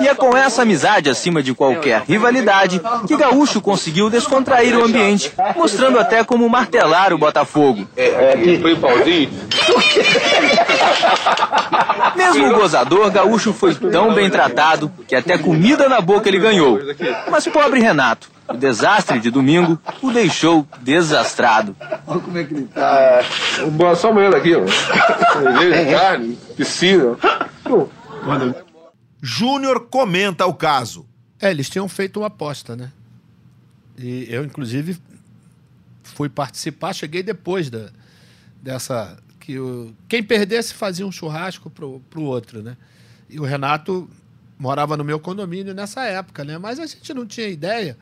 E é com essa amizade acima de qualquer rivalidade que Gaúcho conseguiu descontrair o ambiente, mostrando até como martelar o Botafogo. É, foi pauzinho. Mesmo o gozador, Gaúcho foi tão bem tratado que até comida na boca ele ganhou ganhou. Mas pobre Renato, o desastre de domingo o deixou desastrado. Olha como é que ele tá. É, só amanhã daqui, ó. Cerveja, carne, piscina. Júnior comenta o caso. É, eles tinham feito uma aposta, né? E eu, inclusive, fui participar, cheguei depois da, dessa. que o, Quem perdesse fazia um churrasco pro, pro outro, né? E o Renato morava no meu condomínio nessa época, né? Mas a gente não tinha ideia,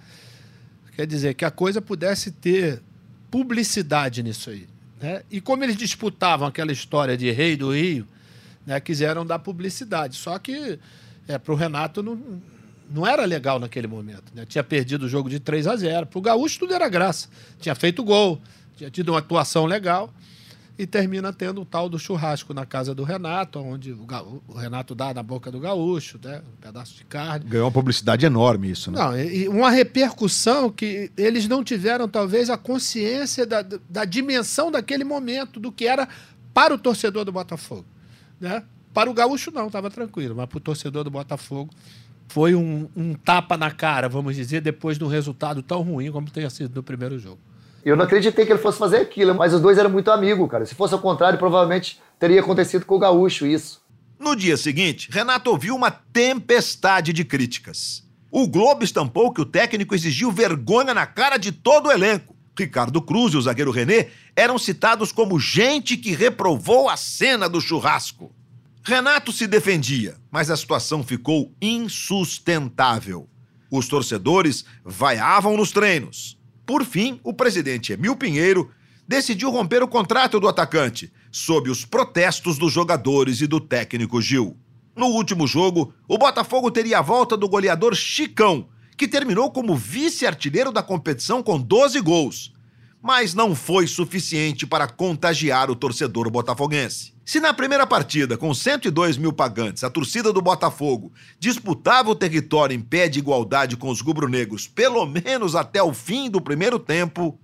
quer dizer, que a coisa pudesse ter publicidade nisso aí. Né? E como eles disputavam aquela história de rei do Rio, né, quiseram dar publicidade. Só que é, para o Renato não, não era legal naquele momento. Né? Tinha perdido o jogo de 3 a 0 Para o Gaúcho tudo era graça. Tinha feito gol, tinha tido uma atuação legal e termina tendo o tal do churrasco na casa do Renato, onde o, Gaú, o Renato dá na boca do gaúcho, né? um pedaço de carne. Ganhou uma publicidade enorme isso, né? Não, e uma repercussão que eles não tiveram, talvez, a consciência da, da dimensão daquele momento, do que era para o torcedor do Botafogo. Né? Para o gaúcho, não, estava tranquilo, mas para o torcedor do Botafogo foi um, um tapa na cara, vamos dizer, depois de um resultado tão ruim como tenha sido no primeiro jogo. Eu não acreditei que ele fosse fazer aquilo, mas os dois eram muito amigos, cara. Se fosse ao contrário, provavelmente teria acontecido com o Gaúcho isso. No dia seguinte, Renato ouviu uma tempestade de críticas. O Globo estampou que o técnico exigiu vergonha na cara de todo o elenco. Ricardo Cruz e o zagueiro René eram citados como gente que reprovou a cena do churrasco. Renato se defendia, mas a situação ficou insustentável. Os torcedores vaiavam nos treinos. Por fim, o presidente Emil Pinheiro decidiu romper o contrato do atacante, sob os protestos dos jogadores e do técnico Gil. No último jogo, o Botafogo teria a volta do goleador Chicão, que terminou como vice-artilheiro da competição com 12 gols. Mas não foi suficiente para contagiar o torcedor botafoguense. Se na primeira partida, com 102 mil pagantes, a torcida do Botafogo disputava o território em pé de igualdade com os rubro-negros, pelo menos até o fim do primeiro tempo,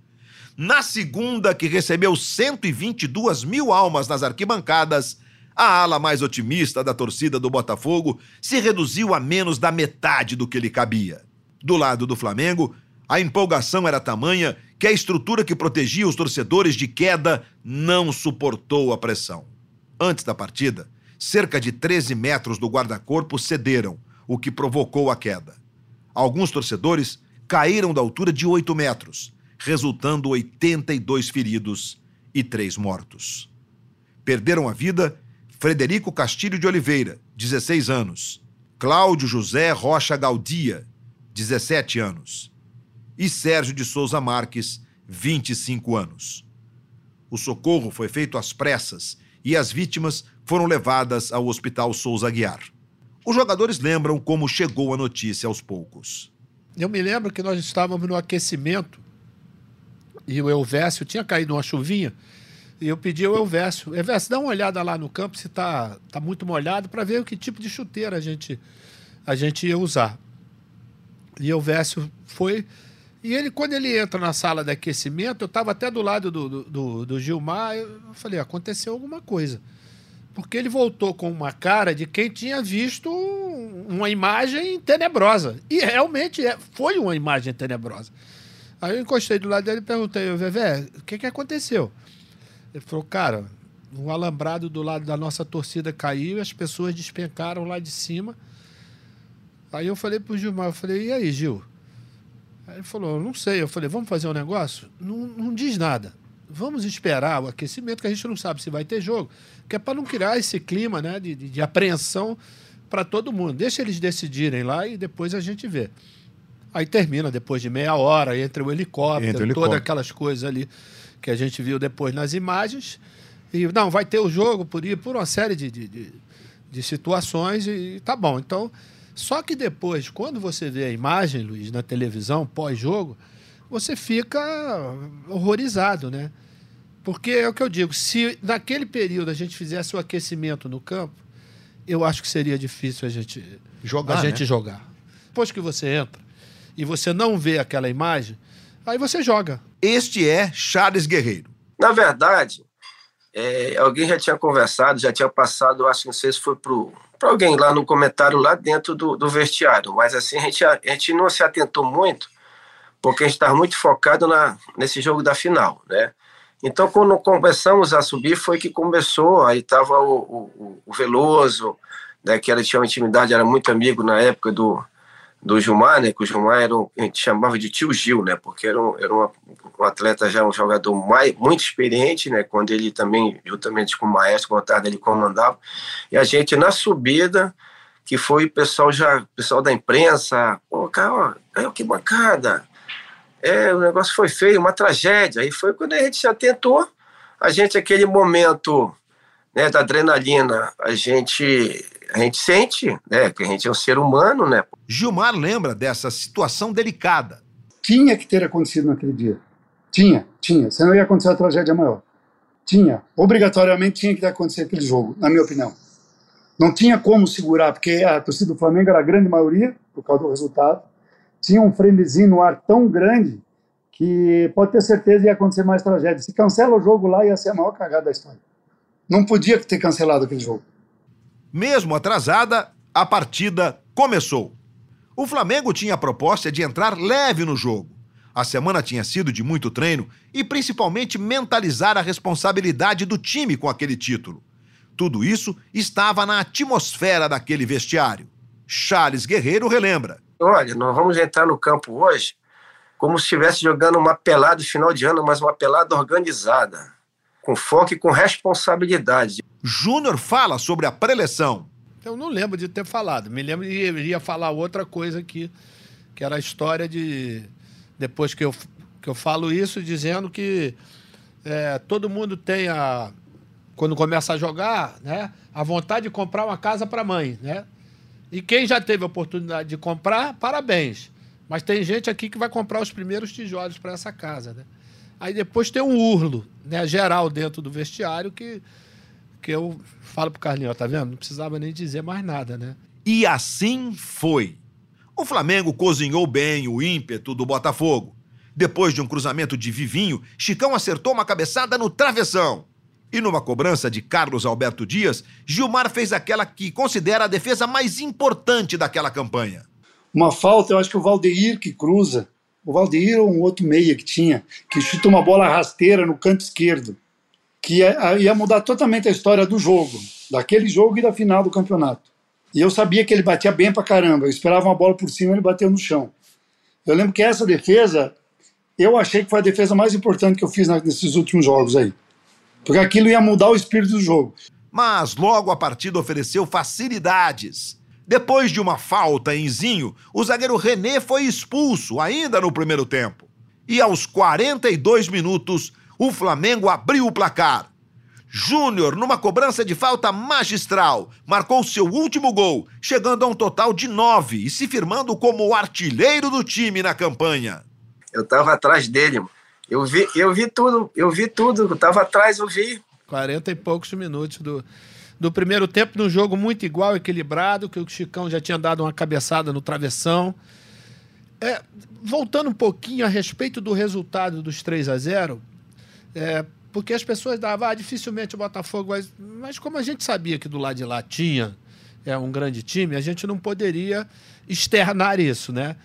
na segunda, que recebeu 122 mil almas nas arquibancadas, a ala mais otimista da torcida do Botafogo se reduziu a menos da metade do que lhe cabia. Do lado do Flamengo, a empolgação era tamanha que a estrutura que protegia os torcedores de queda não suportou a pressão. Antes da partida, cerca de 13 metros do guarda-corpo cederam, o que provocou a queda. Alguns torcedores caíram da altura de 8 metros, resultando 82 feridos e 3 mortos. Perderam a vida Frederico Castilho de Oliveira, 16 anos, Cláudio José Rocha Gaudia, 17 anos, e Sérgio de Souza Marques, 25 anos. O socorro foi feito às pressas e as vítimas foram levadas ao Hospital Souza Aguiar. Os jogadores lembram como chegou a notícia aos poucos. Eu me lembro que nós estávamos no aquecimento e o Elvésio tinha caído uma chuvinha e eu pedi ao Elvésio, Elvésio, dá uma olhada lá no campo se está tá muito molhado para ver o que tipo de chuteira a gente, a gente ia usar. E o Elvésio foi e ele, quando ele entra na sala de aquecimento, eu estava até do lado do, do, do, Gilmar, eu falei, aconteceu alguma coisa. Porque ele voltou com uma cara de quem tinha visto uma imagem tenebrosa. E realmente é, foi uma imagem tenebrosa. Aí eu encostei do lado dele e perguntei, Vevé, o que, que aconteceu? Ele falou, cara, um alambrado do lado da nossa torcida caiu e as pessoas despencaram lá de cima. Aí eu falei pro Gilmar, eu falei, e aí, Gil? Aí ele falou, não sei. Eu falei, vamos fazer um negócio? Não, não diz nada. Vamos esperar o aquecimento, que a gente não sabe se vai ter jogo. Que é para não criar esse clima né, de, de, de apreensão para todo mundo. Deixa eles decidirem lá e depois a gente vê. Aí termina depois de meia hora, entra o helicóptero, entra o helicóptero. todas aquelas coisas ali que a gente viu depois nas imagens. E não, vai ter o jogo por, por uma série de, de, de, de situações e tá bom. Então, só que depois, quando você vê a imagem, Luiz, na televisão, pós-jogo, você fica horrorizado, né? Porque é o que eu digo, se naquele período a gente fizesse o aquecimento no campo, eu acho que seria difícil a gente jogar. A gente né? jogar. Depois que você entra e você não vê aquela imagem, aí você joga. Este é Charles Guerreiro. Na verdade, é, alguém já tinha conversado, já tinha passado, acho que não sei se foi pro para alguém lá no comentário lá dentro do, do vestiário. Mas assim, a gente, a, a gente não se atentou muito, porque a gente estava muito focado na, nesse jogo da final, né? Então, quando começamos a subir, foi que começou, aí estava o, o, o, Veloso, né, que era, tinha uma intimidade, era muito amigo na época do, do Gilmar, né, que o Gilmar era um, a gente chamava de tio Gil, né, porque era um, era uma, um atleta já, um jogador mais, muito experiente, né, quando ele também, juntamente com o Maestro, com o tarde ele comandava, e a gente na subida, que foi o pessoal já, pessoal da imprensa, pô, cara, ó, que bancada, é, o negócio foi feio, uma tragédia, e foi quando a gente se atentou, a gente, aquele momento né, da adrenalina, a gente a gente sente, né, que a gente é um ser humano, né? Gilmar lembra dessa situação delicada. Tinha que ter acontecido naquele dia. Tinha, tinha. Senão ia acontecer a tragédia maior. Tinha. Obrigatoriamente tinha que ter acontecido aquele jogo, na minha opinião. Não tinha como segurar, porque a torcida do Flamengo era a grande maioria, por causa do resultado. Tinha um frenesim no ar tão grande que pode ter certeza ia acontecer mais tragédia. Se cancela o jogo lá, ia ser a maior cagada da história. Não podia ter cancelado aquele jogo. Mesmo atrasada, a partida começou. O Flamengo tinha a proposta de entrar leve no jogo. A semana tinha sido de muito treino e principalmente mentalizar a responsabilidade do time com aquele título. Tudo isso estava na atmosfera daquele vestiário. Charles Guerreiro relembra. Olha, nós vamos entrar no campo hoje como se estivesse jogando uma pelada de final de ano, mas uma pelada organizada, com foco e com responsabilidade. Júnior fala sobre a preleção. Eu não lembro de ter falado. Me lembro de iria falar outra coisa aqui, que era a história de. Depois que eu, que eu falo isso, dizendo que é, todo mundo tem a. Quando começa a jogar, né? A vontade de comprar uma casa para mãe, né? E quem já teve a oportunidade de comprar, parabéns. Mas tem gente aqui que vai comprar os primeiros tijolos para essa casa, né? Aí depois tem um urlo, né, geral dentro do vestiário que que eu falo pro Carlinhos, tá vendo? Não precisava nem dizer mais nada, né? E assim foi. O Flamengo cozinhou bem o ímpeto do Botafogo. Depois de um cruzamento de Vivinho, Chicão acertou uma cabeçada no travessão. E numa cobrança de Carlos Alberto Dias, Gilmar fez aquela que considera a defesa mais importante daquela campanha. Uma falta, eu acho que o Valdeir que cruza. O Valdeir ou um outro meia que tinha, que chuta uma bola rasteira no canto esquerdo que ia, ia mudar totalmente a história do jogo, daquele jogo e da final do campeonato. E eu sabia que ele batia bem pra caramba. Eu esperava uma bola por cima, ele bateu no chão. Eu lembro que essa defesa, eu achei que foi a defesa mais importante que eu fiz nesses últimos jogos aí. Porque aquilo ia mudar o espírito do jogo. Mas logo a partida ofereceu facilidades. Depois de uma falta em Zinho, o zagueiro René foi expulso ainda no primeiro tempo. E aos 42 minutos, o Flamengo abriu o placar. Júnior, numa cobrança de falta magistral, marcou seu último gol, chegando a um total de nove e se firmando como o artilheiro do time na campanha. Eu tava atrás dele, eu vi, eu vi tudo, eu vi tudo, eu tava atrás, eu vi. 40 e poucos minutos do, do primeiro tempo, num jogo muito igual, equilibrado, que o Chicão já tinha dado uma cabeçada no travessão. É, voltando um pouquinho a respeito do resultado dos 3 a 0 é, porque as pessoas davam, ah, dificilmente o Botafogo vai. Mas como a gente sabia que do lado de lá tinha é, um grande time, a gente não poderia externar isso, né?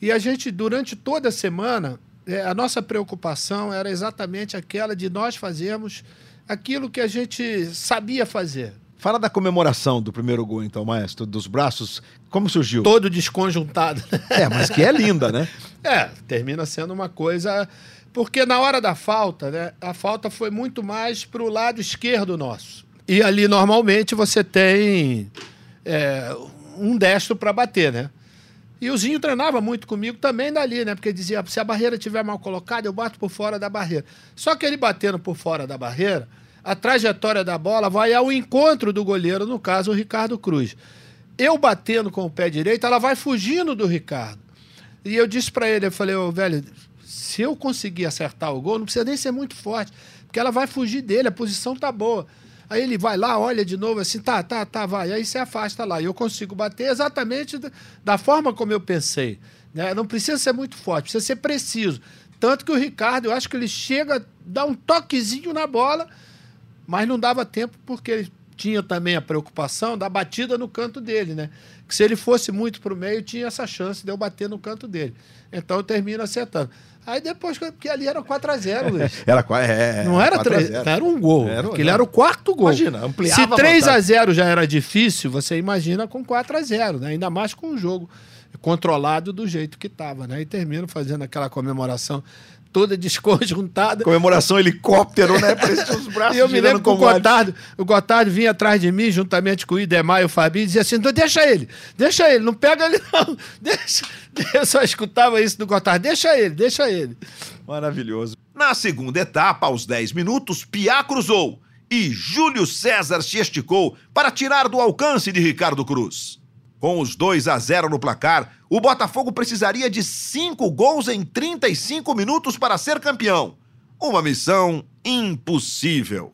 E a gente, durante toda a semana, é, a nossa preocupação era exatamente aquela de nós fazermos aquilo que a gente sabia fazer. Fala da comemoração do primeiro gol, então, maestro, dos braços. Como surgiu? Todo desconjuntado. É, mas que é linda, né? é, termina sendo uma coisa porque na hora da falta, né, a falta foi muito mais para o lado esquerdo nosso. E ali, normalmente, você tem é, um destro para bater, né? E o Zinho treinava muito comigo também dali, né? Porque dizia, se a barreira estiver mal colocada, eu bato por fora da barreira. Só que ele batendo por fora da barreira, a trajetória da bola vai ao encontro do goleiro, no caso, o Ricardo Cruz. Eu batendo com o pé direito, ela vai fugindo do Ricardo. E eu disse para ele, eu falei, ô, velho, se eu conseguir acertar o gol, não precisa nem ser muito forte, porque ela vai fugir dele, a posição tá boa. Aí ele vai lá, olha de novo assim, tá, tá, tá, vai. Aí se afasta lá. E eu consigo bater exatamente da forma como eu pensei. Né? Não precisa ser muito forte, precisa ser preciso. Tanto que o Ricardo, eu acho que ele chega, dá um toquezinho na bola, mas não dava tempo porque ele tinha também a preocupação da batida no canto dele, né? Que se ele fosse muito para o meio, tinha essa chance de eu bater no canto dele. Então eu termino acertando. Aí depois, porque ali era 4x0, Luiz. Era, qua- é, Não era 4 a 3, 0. era um gol. Era- Aquele era o quarto gol. Imagina, ampliava Se a 3 a vantagem. 0 já era difícil, você imagina com 4 a 0, né? Ainda mais com o jogo controlado do jeito que estava, né? E termino fazendo aquela comemoração toda desconjuntada. Comemoração helicóptero, né? Parecia os braços E eu me lembro que o. Gotardo, o Gotardo vinha atrás de mim, juntamente com o Idemar e o Fabinho, e dizia assim: "Não, deixa ele, deixa ele, não pega ele, não. Deixa. Eu só escutava isso do Gotardo, deixa ele, deixa ele. Maravilhoso. Na segunda etapa, aos 10 minutos, Piá cruzou e Júlio César se esticou para tirar do alcance de Ricardo Cruz. Com os 2 a 0 no placar, o Botafogo precisaria de 5 gols em 35 minutos para ser campeão. Uma missão impossível.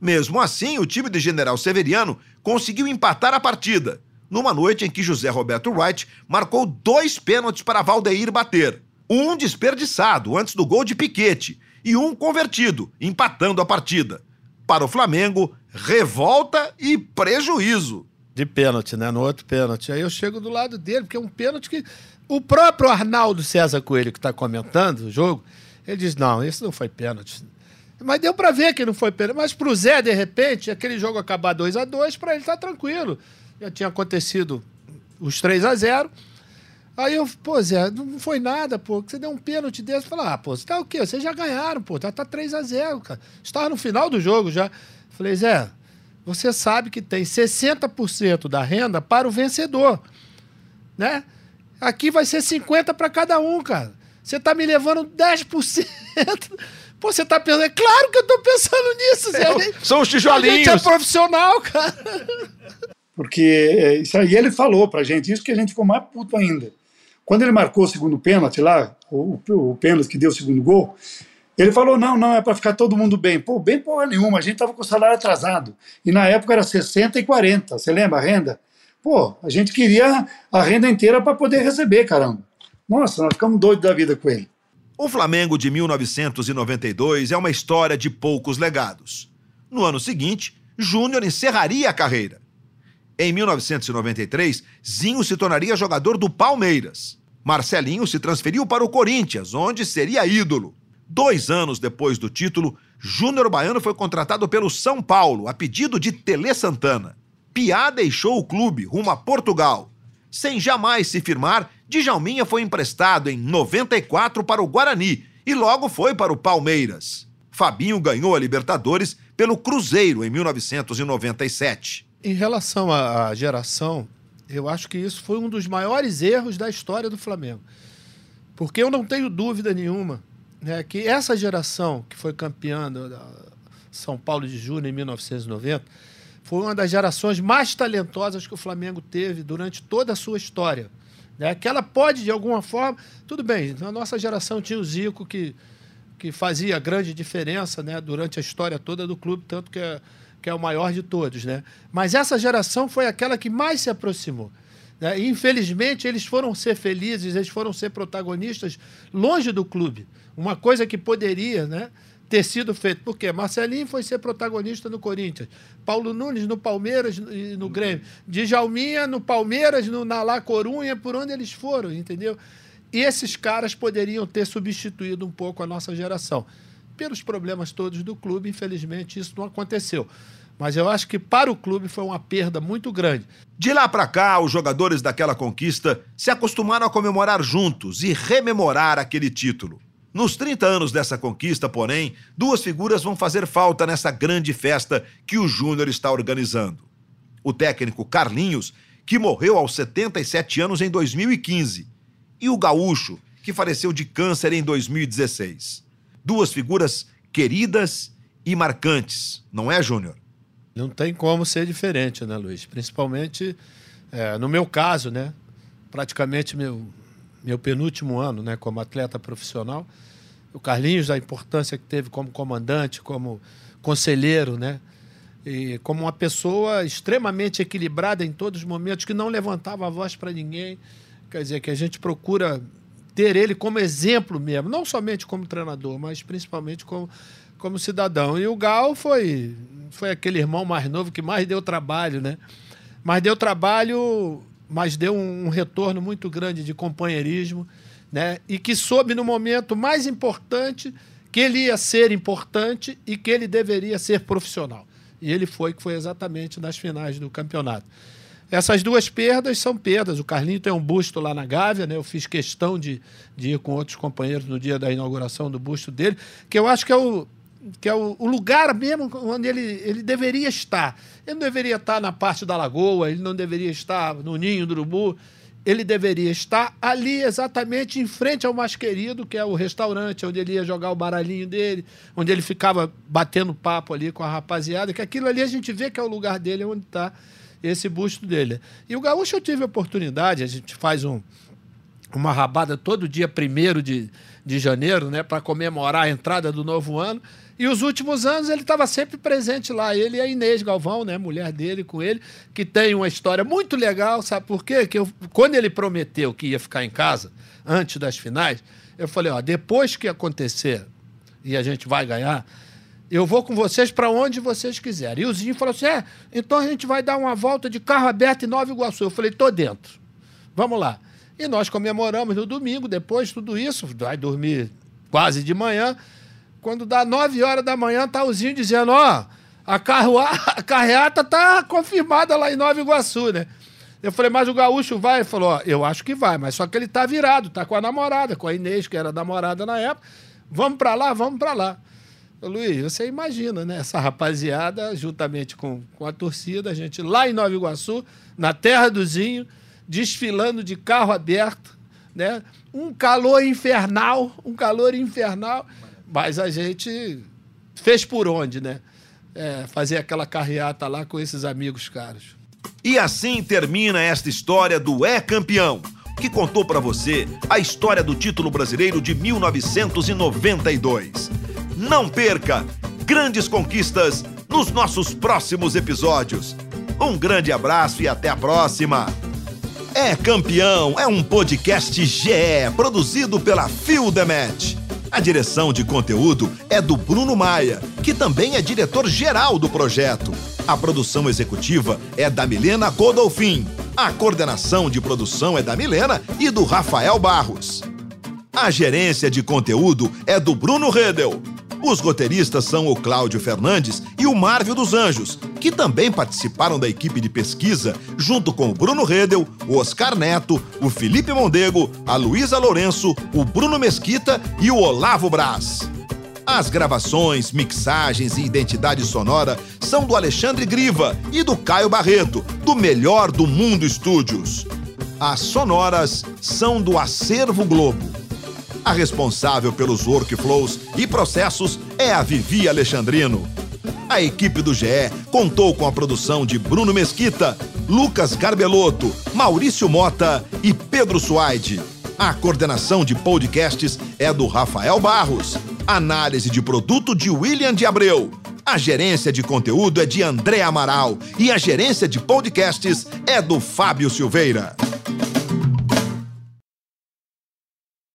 Mesmo assim, o time de General Severiano conseguiu empatar a partida, numa noite em que José Roberto Wright marcou dois pênaltis para Valdeir bater. Um desperdiçado antes do gol de Piquete e um convertido, empatando a partida. Para o Flamengo, revolta e prejuízo. De pênalti, né? No outro pênalti. Aí eu chego do lado dele, porque é um pênalti que. O próprio Arnaldo César Coelho, que está comentando o jogo, ele diz: não, esse não foi pênalti. Mas deu para ver que não foi pênalti. Mas pro Zé, de repente, aquele jogo acabar 2 a 2 para ele tá tranquilo. Já tinha acontecido os 3 a 0 Aí eu, pô, Zé, não foi nada, pô. Você deu um pênalti desse. Falei, ah, pô, você tá o quê? Vocês já ganharam, pô. Tá, tá 3 a 0 cara. Estava no final do jogo já. Falei, Zé, você sabe que tem 60% da renda para o vencedor, né? Aqui vai ser 50 para cada um, cara. Você tá me levando 10%. Pô, você tá pensando, é claro que eu tô pensando nisso, Zé. É, são os A gente tijolinhos. é profissional, cara. Porque é, isso aí ele falou pra gente, isso que a gente ficou mais puto ainda. Quando ele marcou o segundo pênalti lá, o, o, pênalti que deu o segundo gol, ele falou: não, não, é para ficar todo mundo bem. Pô, bem porra nenhuma, a gente tava com o salário atrasado. E na época era 60 e 40, você lembra a renda? Pô, a gente queria a renda inteira para poder receber, caramba. Nossa, nós ficamos doidos da vida com ele. O Flamengo de 1992 é uma história de poucos legados. No ano seguinte, Júnior encerraria a carreira. Em 1993, Zinho se tornaria jogador do Palmeiras. Marcelinho se transferiu para o Corinthians, onde seria ídolo. Dois anos depois do título, Júnior Baiano foi contratado pelo São Paulo, a pedido de Tele Santana. Piá deixou o clube rumo a Portugal. Sem jamais se firmar, Djalminha foi emprestado em 94 para o Guarani e logo foi para o Palmeiras. Fabinho ganhou a Libertadores pelo Cruzeiro em 1997. Em relação à geração, eu acho que isso foi um dos maiores erros da história do Flamengo. Porque eu não tenho dúvida nenhuma né, que essa geração que foi campeã da São Paulo de Junho em 1990 foi uma das gerações mais talentosas que o Flamengo teve durante toda a sua história. Né? Que ela pode, de alguma forma. Tudo bem, na nossa geração tinha o Zico que, que fazia grande diferença né, durante a história toda do clube, tanto que é, que é o maior de todos. Né? Mas essa geração foi aquela que mais se aproximou. né? E, infelizmente, eles foram ser felizes, eles foram ser protagonistas longe do clube. Uma coisa que poderia né, ter sido feita. Por quê? Marcelinho foi ser protagonista no Corinthians, Paulo Nunes no Palmeiras e no Grêmio, Djalminha no Palmeiras, no, na La Corunha, por onde eles foram, entendeu? E esses caras poderiam ter substituído um pouco a nossa geração. Pelos problemas todos do clube, infelizmente, isso não aconteceu. Mas eu acho que para o clube foi uma perda muito grande. De lá para cá, os jogadores daquela conquista se acostumaram a comemorar juntos e rememorar aquele título. Nos 30 anos dessa conquista, porém, duas figuras vão fazer falta nessa grande festa que o Júnior está organizando. O técnico Carlinhos, que morreu aos 77 anos em 2015, e o Gaúcho, que faleceu de câncer em 2016. Duas figuras queridas e marcantes, não é, Júnior? Não tem como ser diferente, né, Luiz? Principalmente é, no meu caso, né? Praticamente meu, meu penúltimo ano, né, como atleta profissional. O Carlinhos, a importância que teve como comandante, como conselheiro, né? E como uma pessoa extremamente equilibrada em todos os momentos, que não levantava a voz para ninguém. Quer dizer, que a gente procura ter ele como exemplo mesmo, não somente como treinador, mas principalmente como, como cidadão. E o Gal foi, foi aquele irmão mais novo que mais deu trabalho, né? Mas deu trabalho, mas deu um, um retorno muito grande de companheirismo, né? E que soube no momento mais importante que ele ia ser importante e que ele deveria ser profissional. E ele foi, que foi exatamente nas finais do campeonato. Essas duas perdas são perdas. O Carlinho tem um busto lá na Gávea, né? Eu fiz questão de, de ir com outros companheiros no dia da inauguração do busto dele, que eu acho que é o, que é o, o, lugar mesmo onde ele, ele deveria estar. Ele não deveria estar na parte da lagoa, ele não deveria estar no ninho do urubu, ele deveria estar ali exatamente em frente ao mais querido, que é o restaurante, onde ele ia jogar o baralhinho dele, onde ele ficava batendo papo ali com a rapaziada, que aquilo ali a gente vê que é o lugar dele, onde está esse busto dele. E o Gaúcho eu tive a oportunidade, a gente faz um, uma rabada todo dia, primeiro de, de janeiro, né, para comemorar a entrada do novo ano. E os últimos anos ele estava sempre presente lá, ele e a Inês Galvão, né, mulher dele com ele, que tem uma história muito legal, sabe por quê? Que eu, quando ele prometeu que ia ficar em casa antes das finais, eu falei, ó, depois que acontecer e a gente vai ganhar, eu vou com vocês para onde vocês quiserem. E o Zinho falou assim: é, então a gente vai dar uma volta de carro aberto em Nova Iguaçu. Eu falei: tô dentro. Vamos lá. E nós comemoramos no domingo, depois tudo isso, vai dormir quase de manhã. Quando dá 9 horas da manhã, tá o Zinho dizendo: ó, a, carroa, a carreata tá confirmada lá em Nova Iguaçu, né? Eu falei, mas o gaúcho vai? Ele falou, ó, eu acho que vai, mas só que ele tá virado, tá com a namorada, com a Inês, que era namorada na época. Vamos para lá, vamos para lá. Luiz, você imagina, né? Essa rapaziada, juntamente com, com a torcida, a gente lá em Nova Iguaçu, na terra do Zinho, desfilando de carro aberto, né? Um calor infernal, um calor infernal, mas a gente fez por onde, né? É, fazer aquela carreata lá com esses amigos caros. E assim termina esta história do É Campeão, que contou para você a história do título brasileiro de 1992. Não perca grandes conquistas nos nossos próximos episódios. Um grande abraço e até a próxima. É Campeão é um podcast GE produzido pela Match. A direção de conteúdo é do Bruno Maia, que também é diretor-geral do projeto. A produção executiva é da Milena Godolfin. A coordenação de produção é da Milena e do Rafael Barros. A gerência de conteúdo é do Bruno Redel. Os roteiristas são o Cláudio Fernandes e o Marvio dos Anjos, que também participaram da equipe de pesquisa, junto com o Bruno Redel, o Oscar Neto, o Felipe Mondego, a Luísa Lourenço, o Bruno Mesquita e o Olavo Braz. As gravações, mixagens e identidade sonora são do Alexandre Griva e do Caio Barreto, do Melhor do Mundo Estúdios. As sonoras são do Acervo Globo. A responsável pelos workflows e processos é a Vivi Alexandrino. A equipe do GE contou com a produção de Bruno Mesquita, Lucas Garbelotto, Maurício Mota e Pedro Suaide. A coordenação de podcasts é do Rafael Barros. Análise de produto de William de Abreu. A gerência de conteúdo é de André Amaral e a gerência de podcasts é do Fábio Silveira.